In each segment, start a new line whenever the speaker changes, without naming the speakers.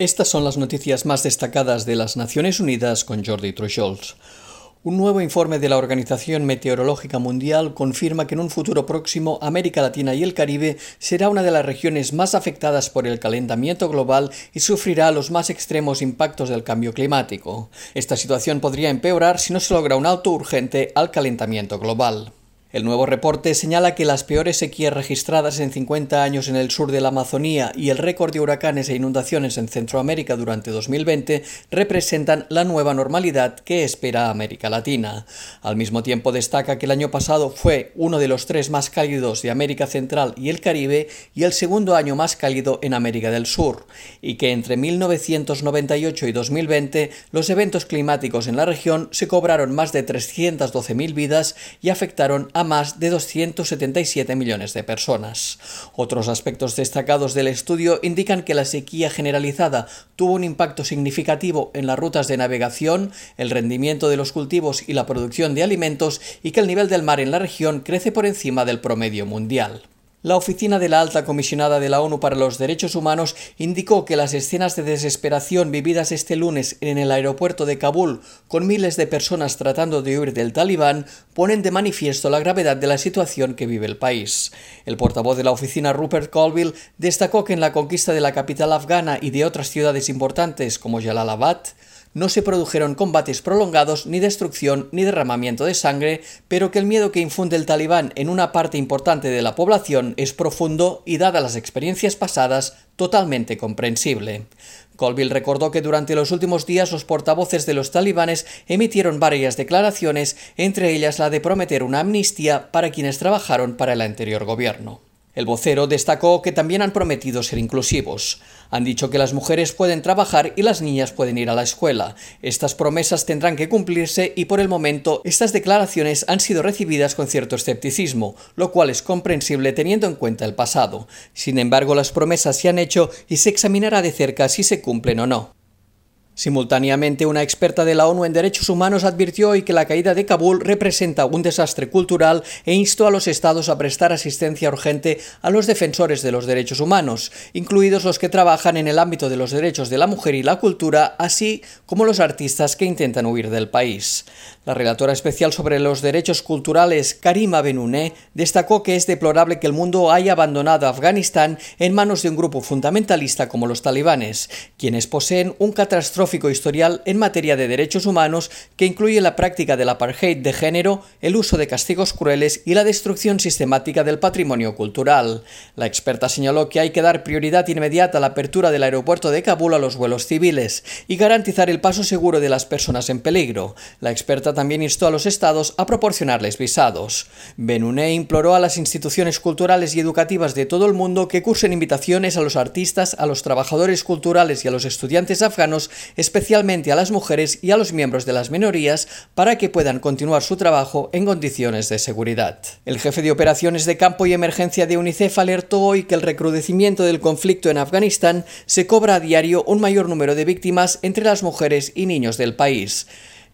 Estas son las noticias más destacadas de las Naciones Unidas con Jordi Trujols. Un nuevo informe de la Organización Meteorológica Mundial confirma que en un futuro próximo América Latina y el Caribe será una de las regiones más afectadas por el calentamiento global y sufrirá los más extremos impactos del cambio climático. Esta situación podría empeorar si no se logra un alto urgente al calentamiento global. El nuevo reporte señala que las peores sequías registradas en 50 años en el sur de la Amazonía y el récord de huracanes e inundaciones en Centroamérica durante 2020 representan la nueva normalidad que espera América Latina. Al mismo tiempo destaca que el año pasado fue uno de los tres más cálidos de América Central y el Caribe y el segundo año más cálido en América del Sur, y que entre 1998 y 2020 los eventos climáticos en la región se cobraron más de 312.000 vidas y afectaron a más de 277 millones de personas. Otros aspectos destacados del estudio indican que la sequía generalizada tuvo un impacto significativo en las rutas de navegación, el rendimiento de los cultivos y la producción de alimentos y que el nivel del mar en la región crece por encima del promedio mundial. La oficina de la alta comisionada de la ONU para los Derechos Humanos indicó que las escenas de desesperación vividas este lunes en el aeropuerto de Kabul, con miles de personas tratando de huir del talibán, ponen de manifiesto la gravedad de la situación que vive el país. El portavoz de la oficina Rupert Colville destacó que en la conquista de la capital afgana y de otras ciudades importantes como Jalalabad, no se produjeron combates prolongados, ni destrucción, ni derramamiento de sangre, pero que el miedo que infunde el talibán en una parte importante de la población es profundo y, dadas las experiencias pasadas, totalmente comprensible. Colville recordó que durante los últimos días los portavoces de los talibanes emitieron varias declaraciones, entre ellas la de prometer una amnistía para quienes trabajaron para el anterior gobierno. El vocero destacó que también han prometido ser inclusivos. Han dicho que las mujeres pueden trabajar y las niñas pueden ir a la escuela. Estas promesas tendrán que cumplirse y por el momento estas declaraciones han sido recibidas con cierto escepticismo, lo cual es comprensible teniendo en cuenta el pasado. Sin embargo, las promesas se han hecho y se examinará de cerca si se cumplen o no. Simultáneamente, una experta de la ONU en Derechos Humanos advirtió hoy que la caída de Kabul representa un desastre cultural e instó a los estados a prestar asistencia urgente a los defensores de los derechos humanos, incluidos los que trabajan en el ámbito de los derechos de la mujer y la cultura, así como los artistas que intentan huir del país. La relatora especial sobre los derechos culturales, Karima Benouné, destacó que es deplorable que el mundo haya abandonado a Afganistán en manos de un grupo fundamentalista como los talibanes, quienes poseen un catastrófico historial en materia de derechos humanos que incluye la práctica del apartheid de género, el uso de castigos crueles y la destrucción sistemática del patrimonio cultural. La experta señaló que hay que dar prioridad inmediata a la apertura del aeropuerto de Kabul a los vuelos civiles y garantizar el paso seguro de las personas en peligro. La experta también instó a los estados a proporcionarles visados. Benune imploró a las instituciones culturales y educativas de todo el mundo que cursen invitaciones a los artistas, a los trabajadores culturales y a los estudiantes afganos especialmente a las mujeres y a los miembros de las minorías, para que puedan continuar su trabajo en condiciones de seguridad. El jefe de operaciones de campo y emergencia de UNICEF alertó hoy que el recrudecimiento del conflicto en Afganistán se cobra a diario un mayor número de víctimas entre las mujeres y niños del país.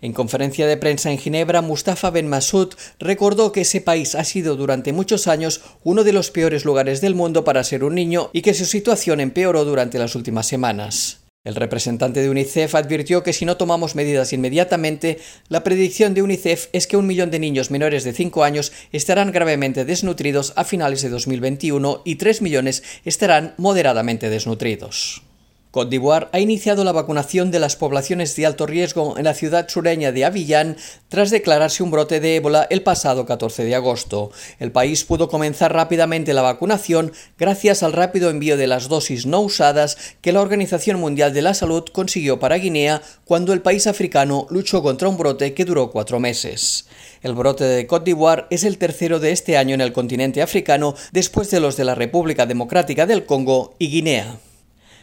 En conferencia de prensa en Ginebra, Mustafa Ben Massoud recordó que ese país ha sido durante muchos años uno de los peores lugares del mundo para ser un niño y que su situación empeoró durante las últimas semanas. El representante de UNICEF advirtió que si no tomamos medidas inmediatamente, la predicción de UNICEF es que un millón de niños menores de 5 años estarán gravemente desnutridos a finales de 2021 y 3 millones estarán moderadamente desnutridos. Côte d'Ivoire ha iniciado la vacunación de las poblaciones de alto riesgo en la ciudad sureña de Avillán tras declararse un brote de ébola el pasado 14 de agosto. El país pudo comenzar rápidamente la vacunación gracias al rápido envío de las dosis no usadas que la Organización Mundial de la Salud consiguió para Guinea cuando el país africano luchó contra un brote que duró cuatro meses. El brote de Côte d'Ivoire es el tercero de este año en el continente africano después de los de la República Democrática del Congo y Guinea.